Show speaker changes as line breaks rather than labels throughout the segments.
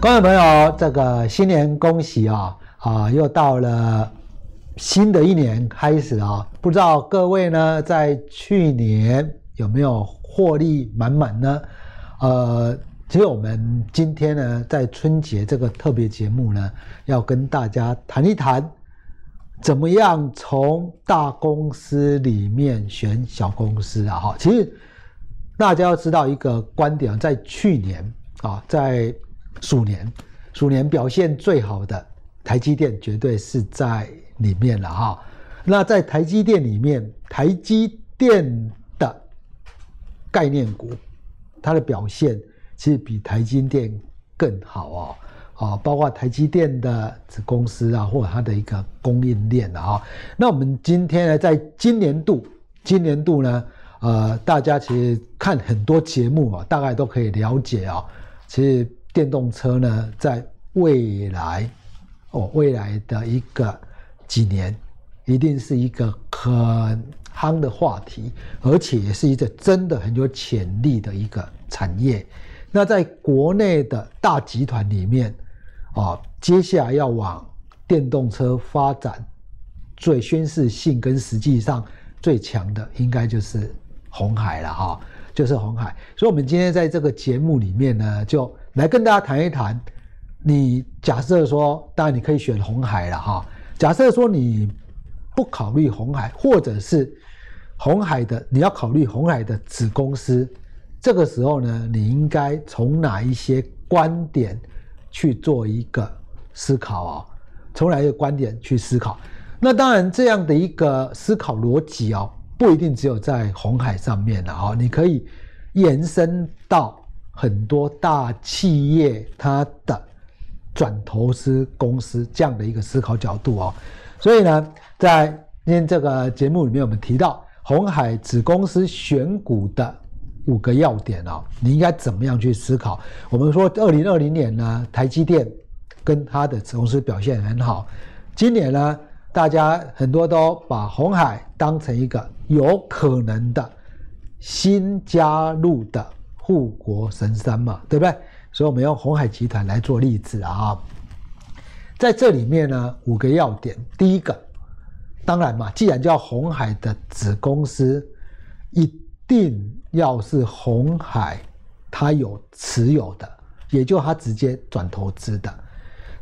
观众朋友，这个新年恭喜啊！啊，又到了新的一年开始啊！不知道各位呢，在去年有没有获利满满呢？呃，其实我们今天呢，在春节这个特别节目呢，要跟大家谈一谈，怎么样从大公司里面选小公司啊！哈，其实大家要知道一个观点，在去年啊，在鼠年，鼠年表现最好的台积电绝对是在里面了哈。那在台积电里面，台积电的概念股，它的表现其实比台积电更好哦。啊，包括台积电的子公司啊，或者它的一个供应链啊。那我们今天呢，在今年度，今年度呢，呃，大家其实看很多节目啊，大概都可以了解啊，其实。电动车呢，在未来哦，未来的一个几年，一定是一个很夯的话题，而且也是一个真的很有潜力的一个产业。那在国内的大集团里面，啊，接下来要往电动车发展，最宣示性跟实际上最强的，应该就是红海了哈，就是红海。所以，我们今天在这个节目里面呢，就。来跟大家谈一谈，你假设说，当然你可以选红海了哈。假设说你不考虑红海，或者是红海的，你要考虑红海的子公司，这个时候呢，你应该从哪一些观点去做一个思考啊？从哪一个观点去思考？那当然，这样的一个思考逻辑哦，不一定只有在红海上面了哈，你可以延伸到。很多大企业它的转投资公司这样的一个思考角度哦，所以呢，在今天这个节目里面，我们提到鸿海子公司选股的五个要点哦，你应该怎么样去思考？我们说，二零二零年呢，台积电跟它的子公司表现很好，今年呢，大家很多都把鸿海当成一个有可能的新加入的。护国神山嘛，对不对？所以我们用鸿海集团来做例子啊。在这里面呢，五个要点。第一个，当然嘛，既然叫鸿海的子公司，一定要是鸿海他有持有的，也就他直接转投资的。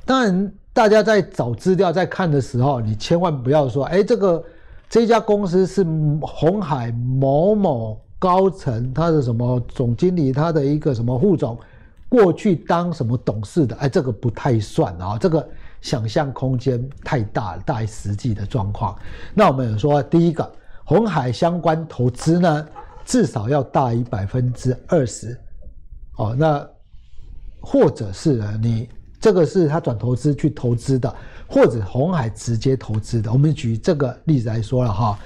当然，大家在找资料在看的时候，你千万不要说，哎，这个这家公司是鸿海某某。高层他的什么总经理，他的一个什么副总，过去当什么董事的，哎，这个不太算啊，这个想象空间太大了，大于实际的状况。那我们有说，第一个，红海相关投资呢，至少要大于百分之二十，哦，那或者是，你这个是他转投资去投资的，或者红海直接投资的。我们举这个例子来说了哈。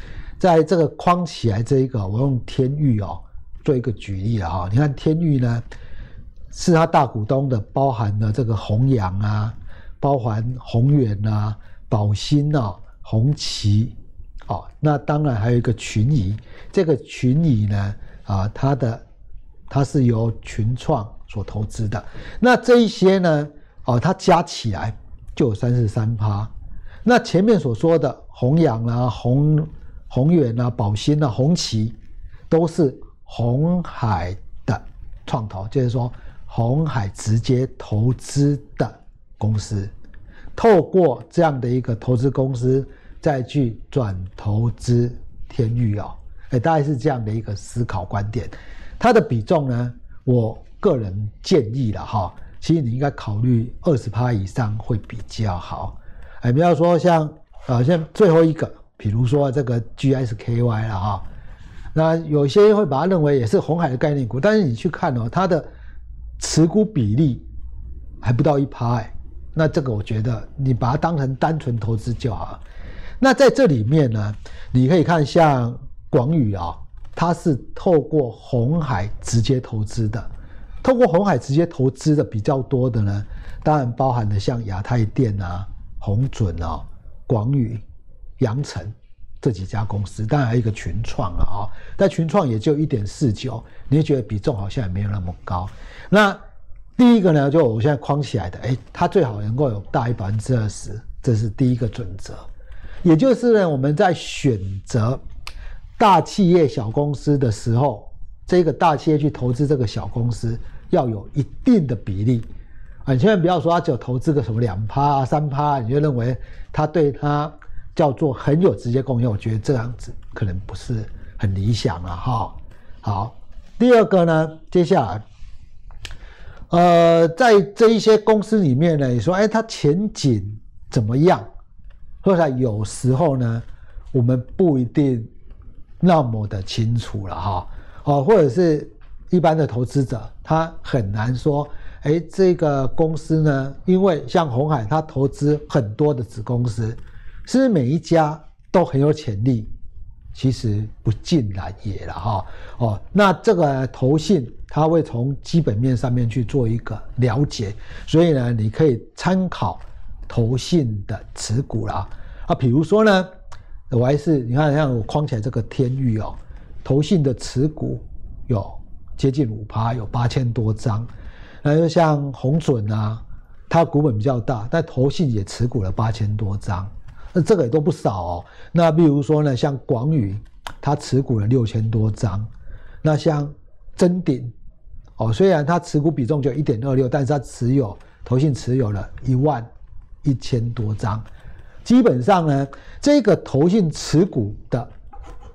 在这个框起来这一个，我用天域哦做一个举例了哈。你看天域呢，是他大股东的，包含了这个鸿阳啊，包含宏远啊、宝兴啊、红旗，哦，那当然还有一个群益。这个群益呢，啊，它的它是由群创所投资的。那这一些呢，哦，它加起来就有三十三趴。那前面所说的鸿阳啊，鸿宏远啊、宝兴啊、红旗，都是鸿海的创投，就是说鸿海直接投资的公司，透过这样的一个投资公司再去转投资天域哦，哎，大概是这样的一个思考观点。它的比重呢，我个人建议了哈，其实你应该考虑二十趴以上会比较好。哎，不要说像啊，像最后一个。比如说这个 GSKY 了哈，那有些会把它认为也是红海的概念股，但是你去看哦，它的持股比例还不到一趴哎，那这个我觉得你把它当成单纯投资就好。那在这里面呢，你可以看像广宇啊，它是透过红海直接投资的，透过红海直接投资的比较多的呢，当然包含了像亚太电啊、红准啊、广宇。阳城这几家公司，当然还有一个群创了啊、哦，但群创也就一点四九，你会觉得比重好像也没有那么高。那第一个呢，就我现在框起来的，哎，它最好能够有大于百分之二十，这是第一个准则。也就是呢，我们在选择大企业、小公司的时候，这个大企业去投资这个小公司，要有一定的比例啊，你千万不要说他只有投资个什么两趴、三趴，你就认为他对他叫做很有直接贡献。我觉得这样子可能不是很理想了哈。好，第二个呢，接下来。呃，在这一些公司里面呢，你说，哎，它前景怎么样？或者有时候呢，我们不一定那么的清楚了哈。哦，或者是一般的投资者，他很难说，哎，这个公司呢，因为像鸿海，他投资很多的子公司，是不是每一家都很有潜力？其实不尽然也了哈。哦，那这个投信。他会从基本面上面去做一个了解，所以呢，你可以参考投信的持股啦。啊，比如说呢，我还是你看像我框起来这个天域哦，投信的持股有接近五趴，有八千多张。那就像红准啊，它股本比较大，但投信也持股了八千多张，那这个也都不少哦。那比如说呢，像广宇，它持股了六千多张。那像臻鼎。哦，虽然它持股比重就一点二六，但是它持有投信持有了一万一千多张，基本上呢，这个投信持股的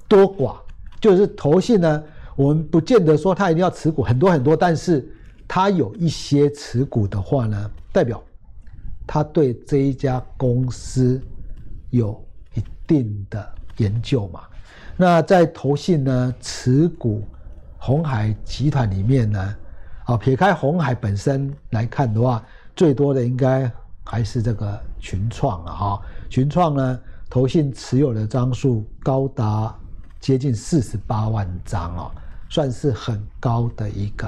多寡，就是投信呢，我们不见得说它一定要持股很多很多，但是它有一些持股的话呢，代表他对这一家公司有一定的研究嘛。那在投信呢，持股。鸿海集团里面呢，啊，撇开鸿海本身来看的话，最多的应该还是这个群创了哈。群创呢，投信持有的张数高达接近四十八万张哦，算是很高的一个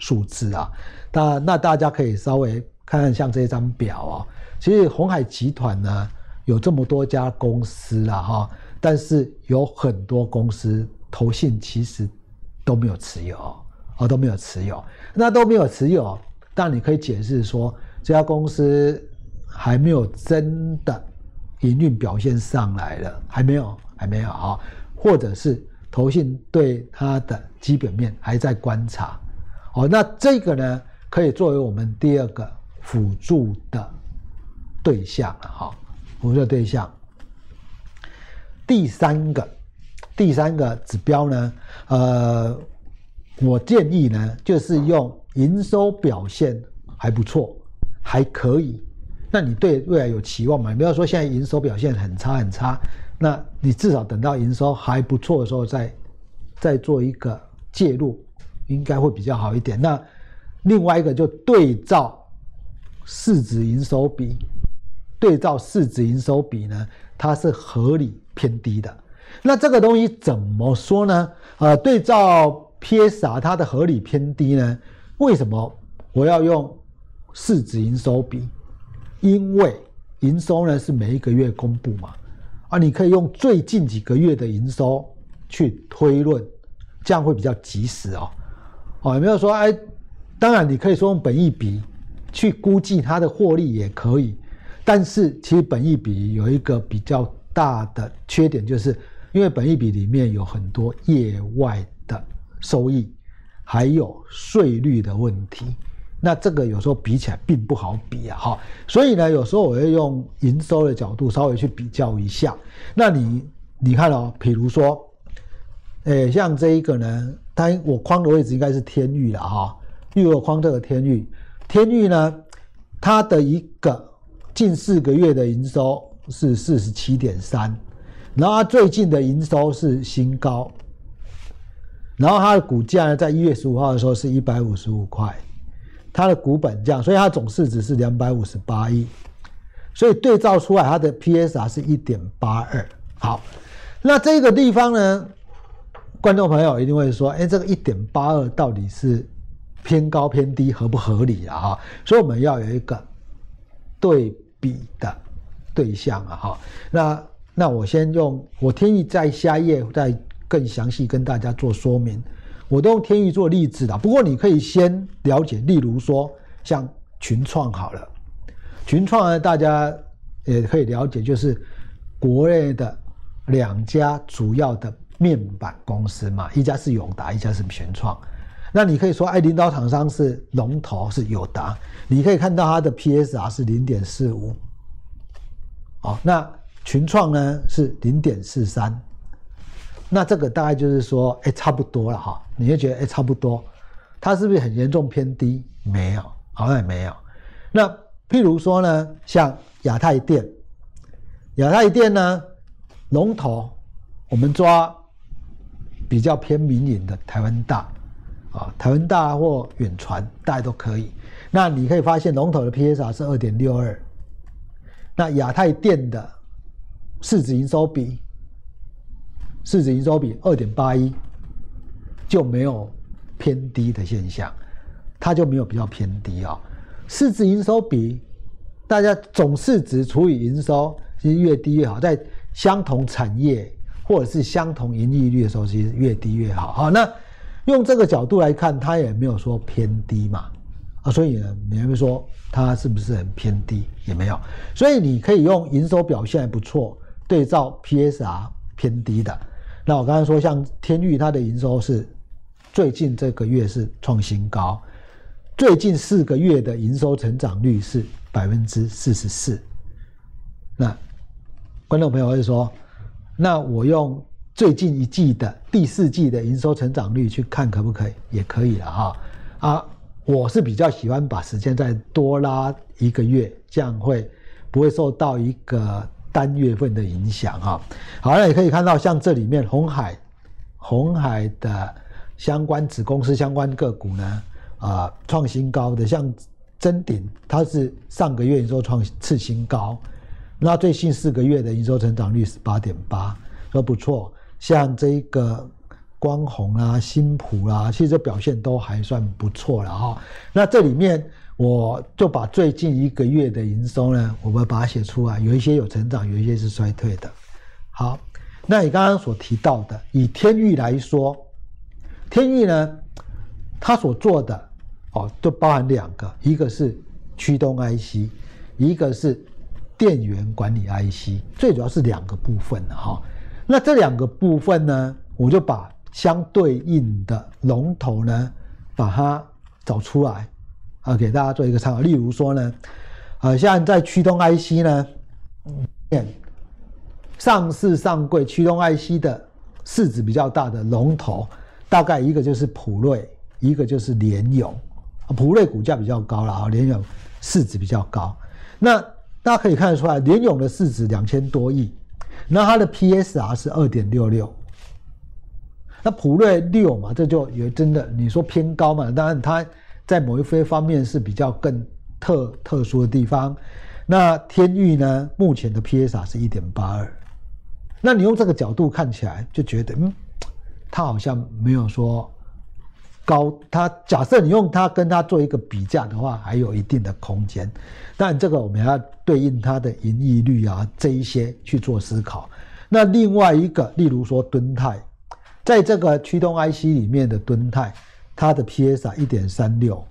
数字啊。那那大家可以稍微看看像这张表哦，其实鸿海集团呢有这么多家公司了哈，但是有很多公司投信其实。都没有持有，哦，都没有持有，那都没有持有，但你可以解释说，这家公司还没有真的营运表现上来了，还没有，还没有啊，或者是投信对它的基本面还在观察，哦，那这个呢，可以作为我们第二个辅助的对象了，哈，辅助的对象，第三个。第三个指标呢，呃，我建议呢，就是用营收表现还不错，还可以。那你对未来有期望吗？你不要说现在营收表现很差很差，那你至少等到营收还不错的时候再再做一个介入，应该会比较好一点。那另外一个就对照市值营收比，对照市值营收比呢，它是合理偏低的。那这个东西怎么说呢？呃，对照 PSR 它的合理偏低呢？为什么我要用市值营收比？因为营收呢是每一个月公布嘛，啊，你可以用最近几个月的营收去推论，这样会比较及时哦。哦，有没有说哎？当然你可以说用本益比去估计它的获利也可以，但是其实本益比有一个比较大的缺点就是。因为本益比里面有很多业外的收益，还有税率的问题，那这个有时候比起来并不好比啊，哈，所以呢，有时候我会用营收的角度稍微去比较一下。那你你看哦，比如说，诶，像这一个呢，它我框的位置应该是天域了哈，因为我框这个天域，天域呢，它的一个近四个月的营收是四十七点三。然后它最近的营收是新高，然后它的股价呢，在一月十五号的时候是一百五十五块，它的股本这样，所以它总市值是两百五十八亿，所以对照出来它的 PSR 是一点八二。好，那这个地方呢，观众朋友一定会说，哎，这个一点八二到底是偏高偏低，合不合理啊？所以我们要有一个对比的对象啊，哈，那。那我先用我天钰在下一页再更详细跟大家做说明，我都用天钰做例子的。不过你可以先了解，例如说像群创好了，群创呢，大家也可以了解，就是国内的两家主要的面板公司嘛，一家是永达，一家是群创。那你可以说，哎，领导厂商是龙头是友达，你可以看到它的 PSR 是零点四五，哦，那群创呢是零点四三，那这个大概就是说，哎，差不多了哈，你会觉得，哎，差不多，它是不是很严重偏低？没有，好像也没有。那譬如说呢，像亚太电，亚太电呢，龙头，我们抓比较偏民营的台湾大。啊，台湾大或远传，大家都可以。那你可以发现龙头的 PSR 是二点六二，那亚太电的市值营收比，市值营收比二点八一，就没有偏低的现象，它就没有比较偏低啊、哦。市值营收比，大家总市值除以营收，其实越低越好。在相同产业或者是相同盈利率的时候，其实越低越好。好，那。用这个角度来看，它也没有说偏低嘛，啊，所以呢，你会说它是不是很偏低？也没有，所以你可以用营收表现还不错，对照 PSR 偏低的。那我刚才说，像天域它的营收是最近这个月是创新高，最近四个月的营收成长率是百分之四十四。那观众朋友会说，那我用。最近一季的第四季的营收成长率去看可不可以？也可以了哈。啊，我是比较喜欢把时间再多拉一个月，这样会不会受到一个单月份的影响哈？好，那也可以看到像这里面鸿海，鸿海的相关子公司相关个股呢，啊，创新高的像臻鼎，它是上个月营收创次新高，那最近四个月的营收成长率是八点八，说不错。像这个光弘啊、新普啊，其实表现都还算不错了哈。那这里面我就把最近一个月的营收呢，我们把它写出来，有一些有成长，有一些是衰退的。好，那你刚刚所提到的，以天域来说，天域呢，它所做的哦，就包含两个，一个是驱动 IC，一个是电源管理 IC，最主要是两个部分哈。那这两个部分呢，我就把相对应的龙头呢，把它找出来，啊，给大家做一个参考。例如说呢，呃，像在驱动 IC 呢，上市上柜驱动 IC 的市值比较大的龙头，大概一个就是普瑞，一个就是联咏。普瑞股价比较高了啊，联咏市值比较高。那大家可以看得出来，联咏的市值两千多亿。那它的 PSR 是二点六六，那普瑞六嘛，这就也真的你说偏高嘛？当然它在某一些方面是比较更特特殊的地方。那天域呢，目前的 PSR 是一点八二，那你用这个角度看起来就觉得，嗯，它好像没有说。高，它假设你用它跟它做一个比价的话，还有一定的空间。但这个我们要对应它的盈利率啊，这一些去做思考。那另外一个，例如说敦泰，在这个驱动 IC 里面的敦泰，它的 PS 一点三六，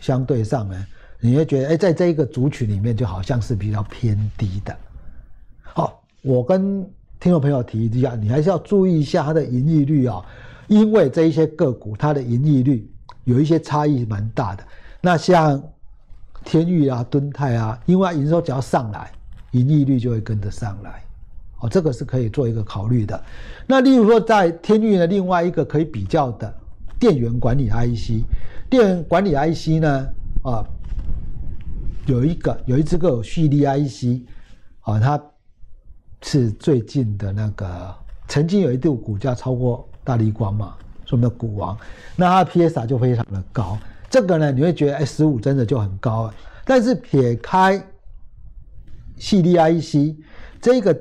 相对上呢，你会觉得，哎，在这一个族群里面，就好像是比较偏低的。好，我跟听众朋友提一下，你还是要注意一下它的盈利率啊。因为这一些个股，它的盈利率有一些差异蛮大的。那像天域啊、敦泰啊，因为营收只要上来，盈利率就会跟着上来。哦，这个是可以做一个考虑的。那例如说，在天域的另外一个可以比较的电源管理 IC，电源管理 IC 呢，啊，有一个有一只个有矽力 IC，啊，它是最近的那个曾经有一度股价超过。大立光嘛，说明股王，那它的 PSR 就非常的高。这个呢，你会觉得哎，十五真的就很高了。但是撇开矽力 IC 这个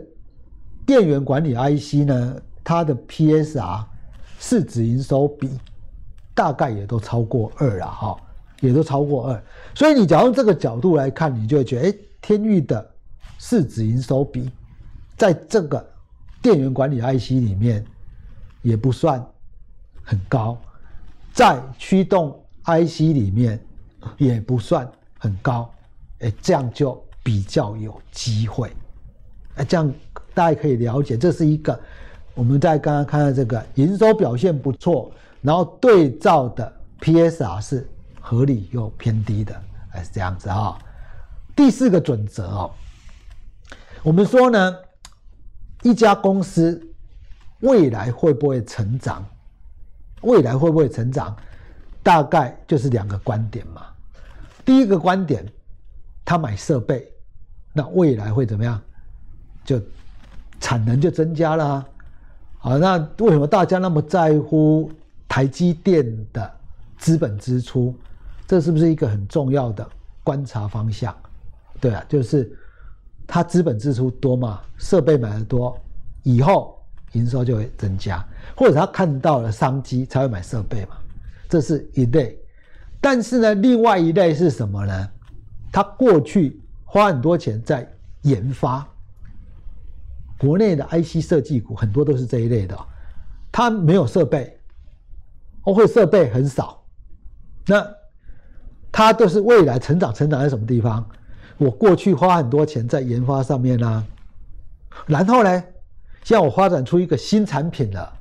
电源管理 IC 呢，它的 PSR 市值营收比大概也都超过二了哈，也都超过二。所以你假如用这个角度来看，你就会觉得哎，天钰的市值营收比在这个电源管理 IC 里面。也不算很高，在驱动 IC 里面也不算很高，哎，这样就比较有机会，哎，这样大家可以了解，这是一个我们在刚刚看到这个营收表现不错，然后对照的 PSR 是合理又偏低的，哎，是这样子啊。第四个准则哦，我们说呢，一家公司未来会不会成长？未来会不会成长？大概就是两个观点嘛。第一个观点，他买设备，那未来会怎么样？就产能就增加了啊。好，那为什么大家那么在乎台积电的资本支出？这是不是一个很重要的观察方向？对啊，就是他资本支出多嘛，设备买的多，以后营收就会增加，或者他看到了商机才会买设备嘛。这是一类，但是呢，另外一类是什么呢？他过去花很多钱在研发，国内的 IC 设计股很多都是这一类的，他没有设备，或会设备很少，那他都是未来成长，成长在什么地方？我过去花很多钱在研发上面呢、然后呢，像我发展出一个新产品了，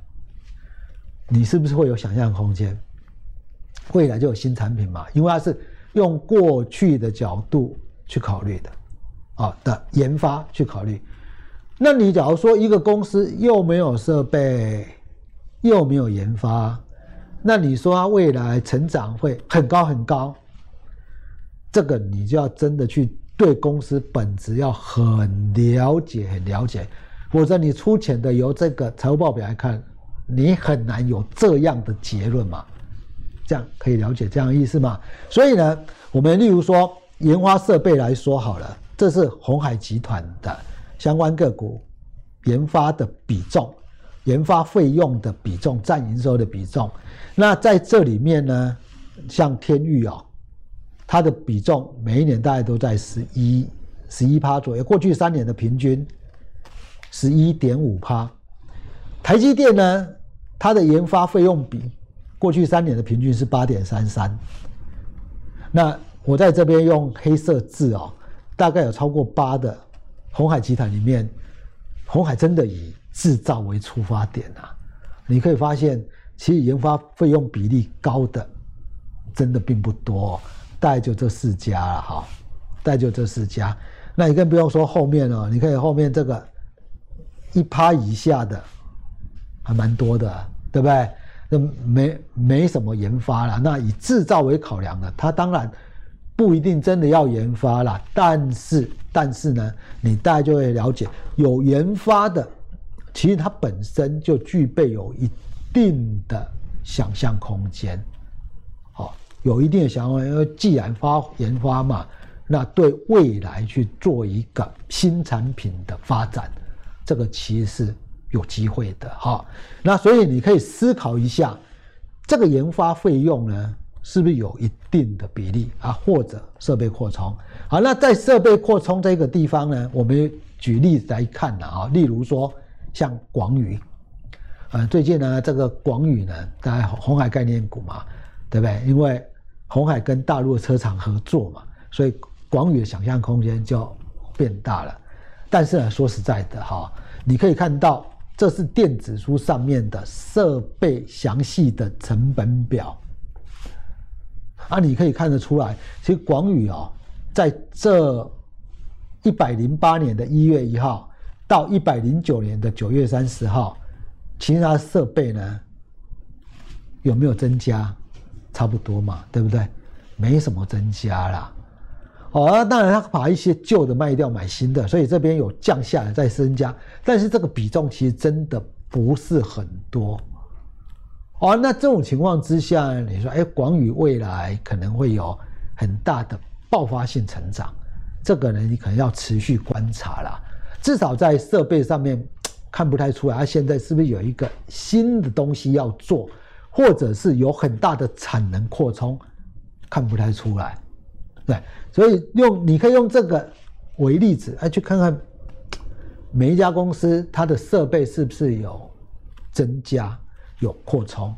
你是不是会有想象空间？未来就有新产品嘛，因为它是用过去的角度去考虑的，啊的研发去考虑。那你假如说一个公司又没有设备，又没有研发，那你说它未来成长会很高很高？这个你就要真的去对公司本质要很了解，很了解，否则你粗浅的由这个财务报表来看，你很难有这样的结论嘛。这样可以了解这样的意思吗？所以呢，我们例如说研发设备来说好了，这是鸿海集团的相关个股研发的比重，研发费用的比重占营收的比重。那在这里面呢，像天域哦，它的比重每一年大概都在十一十一趴左右，过去三年的平均十一点五趴。台积电呢，它的研发费用比。过去三年的平均是八点三三，那我在这边用黑色字哦，大概有超过八的鸿海集团里面，鸿海真的以制造为出发点啊，你可以发现，其实研发费用比例高的，真的并不多，大概就这四家了哈，大概就这四家，那你更不用说后面了，你看后面这个一趴以下的，还蛮多的，对不对？那没没什么研发了，那以制造为考量的，它当然不一定真的要研发了，但是但是呢，你大家就会了解，有研发的，其实它本身就具备有一定的想象空间，好，有一定的想象，因为既然发研发嘛，那对未来去做一个新产品的发展，这个其实是。有机会的哈，那所以你可以思考一下，这个研发费用呢，是不是有一定的比例啊？或者设备扩充？好，那在设备扩充这个地方呢，我们举例子来看了啊，例如说像广宇，呃，最近呢，这个广宇呢，大家红海概念股嘛，对不对？因为红海跟大陆的车厂合作嘛，所以广宇的想象空间就变大了。但是呢，说实在的哈，你可以看到。这是电子书上面的设备详细的成本表啊，你可以看得出来，其实广宇哦，在这一百零八年的一月一号到一百零九年的九月三十号，其他设备呢有没有增加？差不多嘛，对不对？没什么增加啦。哦，那当然，他把一些旧的卖掉，买新的，所以这边有降下来再增加，但是这个比重其实真的不是很多。哦，那这种情况之下，你说，哎，广宇未来可能会有很大的爆发性成长，这个呢，你可能要持续观察啦。至少在设备上面看不太出来，它现在是不是有一个新的东西要做，或者是有很大的产能扩充，看不太出来。对，所以用你可以用这个为例子，来去看看每一家公司它的设备是不是有增加、有扩充。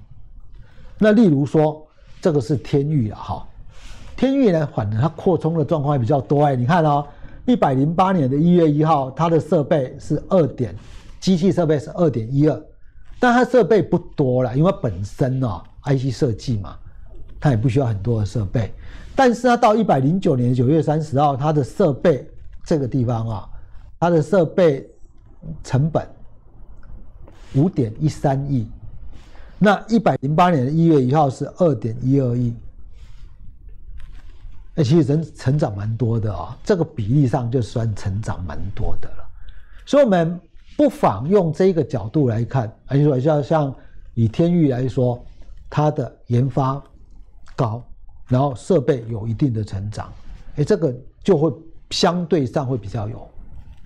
那例如说，这个是天域啊，哈，天域呢，反正它扩充的状况还比较多哎，你看哦，一百零八年的一月一号，它的设备是二点，机器设备是二点一二，但它设备不多了，因为本身哦，IC 设计嘛，它也不需要很多的设备，但是它到一百零九年九月三十号，它的设备这个地方啊，它的设备成本五点一三亿，那一百零八年的一月一号是二点一二亿。那其实人成长蛮多的啊，这个比例上就算成长蛮多的了，所以我们不妨用这个角度来看，而且说像像以天域来说，它的研发高，然后设备有一定的成长，哎，这个就会相对上会比较有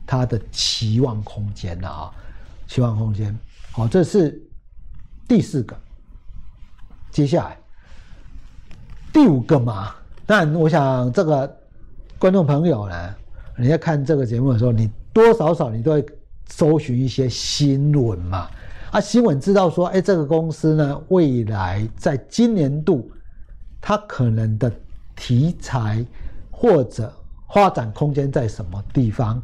它的期望空间了啊，期望空间。好，这是第四个，接下来第五个嘛。但我想，这个观众朋友呢，你在看这个节目的时候，你多多少少你都会搜寻一些新闻嘛。啊，新闻知道说，哎，这个公司呢，未来在今年度，它可能的题材或者发展空间在什么地方，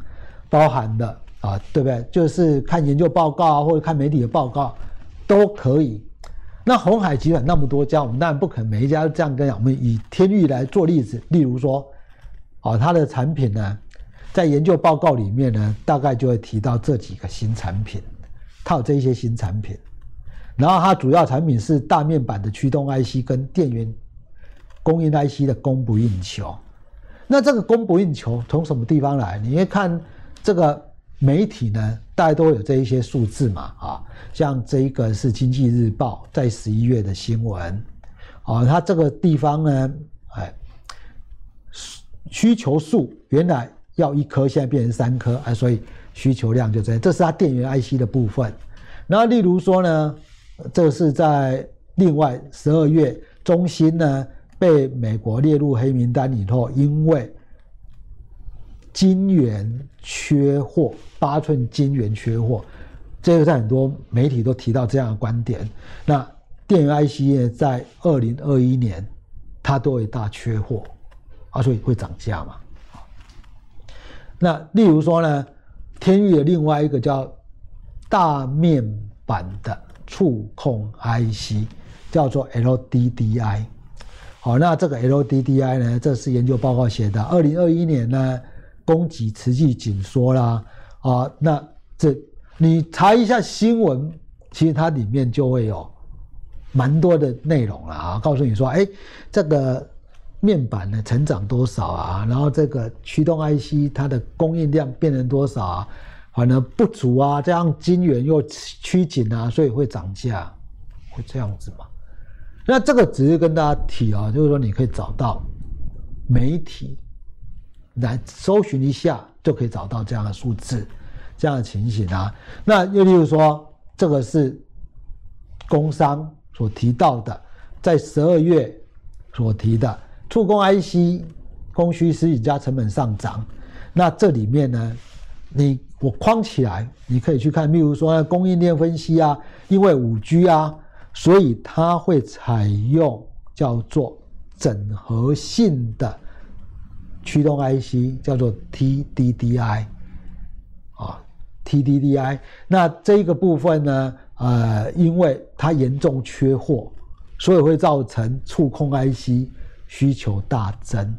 包含的啊，对不对？就是看研究报告啊，或者看媒体的报告，都可以。那鸿海集团那么多家，我们当然不可能每一家都这样跟讲。我们以天域来做例子，例如说，啊，它的产品呢，在研究报告里面呢，大概就会提到这几个新产品，它有这一些新产品。然后它主要产品是大面板的驱动 IC 跟电源供应 IC 的供不应求。那这个供不应求从什么地方来？你会看这个。媒体呢，大家都有这一些数字嘛，啊，像这一个是《经济日报》在十一月的新闻，啊，它这个地方呢，哎，需求数原来要一颗，现在变成三颗，啊，所以需求量就这样。这是它电源 IC 的部分。那，例如说呢，这是在另外十二月，中芯呢被美国列入黑名单以后，因为金元缺货，八寸金元缺货，这个在很多媒体都提到这样的观点。那电源 IC，在二零二一年，它都会大缺货，啊，所以会涨价嘛。那例如说呢，天域的另外一个叫大面板的触控 IC，叫做 LDDI。好，那这个 LDDI 呢，这是研究报告写的，二零二一年呢。供给持续紧缩啦，啊，那这你查一下新闻，其实它里面就会有蛮多的内容了啊，告诉你说，哎，这个面板呢成长多少啊，然后这个驱动 IC 它的供应量变成多少啊，反而不足啊，这样晶圆又趋紧啊，所以会涨价，会这样子吗？那这个只是跟大家提啊，就是说你可以找到媒体。来搜寻一下，就可以找到这样的数字，这样的情形啊。那又例如说，这个是工商所提到的，在十二月所提的触控 IC 供需失紧加成本上涨。那这里面呢，你我框起来，你可以去看，例如说供应链分析啊，因为五 G 啊，所以它会采用叫做整合性的。驱动 IC 叫做 TDDI，啊，TDDI，那这个部分呢，呃，因为它严重缺货，所以会造成触控 IC 需求大增。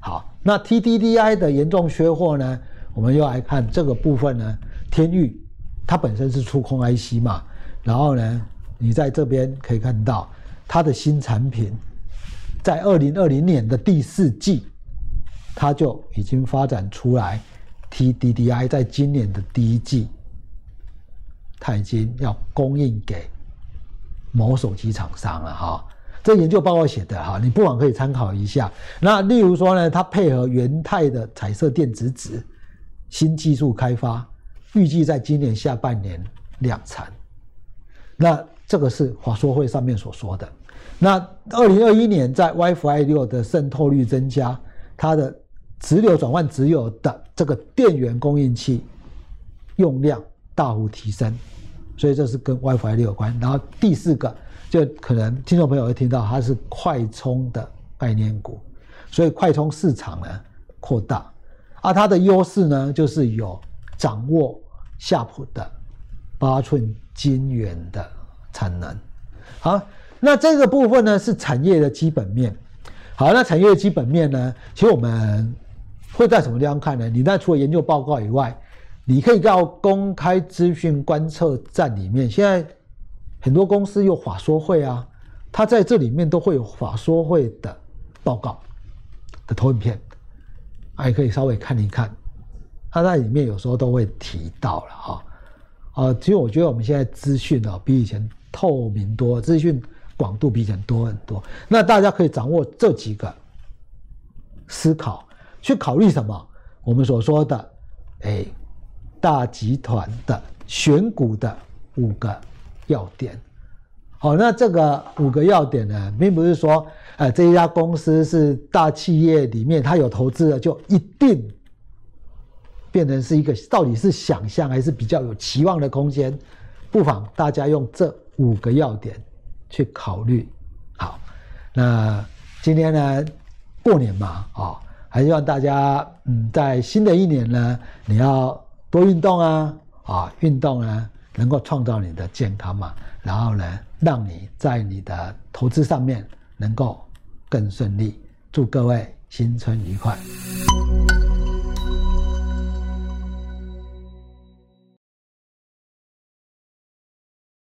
好，那 TDDI 的严重缺货呢，我们又来看这个部分呢，天域它本身是触控 IC 嘛，然后呢，你在这边可以看到它的新产品，在二零二零年的第四季。它就已经发展出来，TDDI 在今年的第一季，它已经要供应给某手机厂商了哈。这研究报告写的哈，你不妨可以参考一下。那例如说呢，它配合元太的彩色电子纸新技术开发，预计在今年下半年量产。那这个是华硕会上面所说的。那二零二一年在 WiFi 六的渗透率增加，它的直流转换直流的这个电源供应器用量大幅提升，所以这是跟 WiFi 六有关。然后第四个，就可能听众朋友会听到它是快充的概念股，所以快充市场呢扩大，而它的优势呢就是有掌握夏普的八寸晶圆的产能。好，那这个部分呢是产业的基本面。好，那产业的基本面呢，其实我们会在什么地方看呢？你那除了研究报告以外，你可以到公开资讯观测站里面，现在很多公司有法说会啊，它在这里面都会有法说会的报告的投影片，还可以稍微看一看，它在里面有时候都会提到了哈，啊，其实我觉得我们现在资讯啊比以前透明多，资讯广度比以前多很多，那大家可以掌握这几个思考，去考虑什么？我们所说的，哎。大集团的选股的五个要点，好，那这个五个要点呢，并不是说，呃，这一家公司是大企业里面它有投资的，就一定变成是一个到底是想象还是比较有期望的空间，不妨大家用这五个要点去考虑。好，那今天呢，过年嘛，啊，还希望大家，嗯，在新的一年呢，你要。多运动啊，啊，运动呢能够创造你的健康嘛，然后呢，让你在你的投资上面能够更顺利。祝各位新春愉快！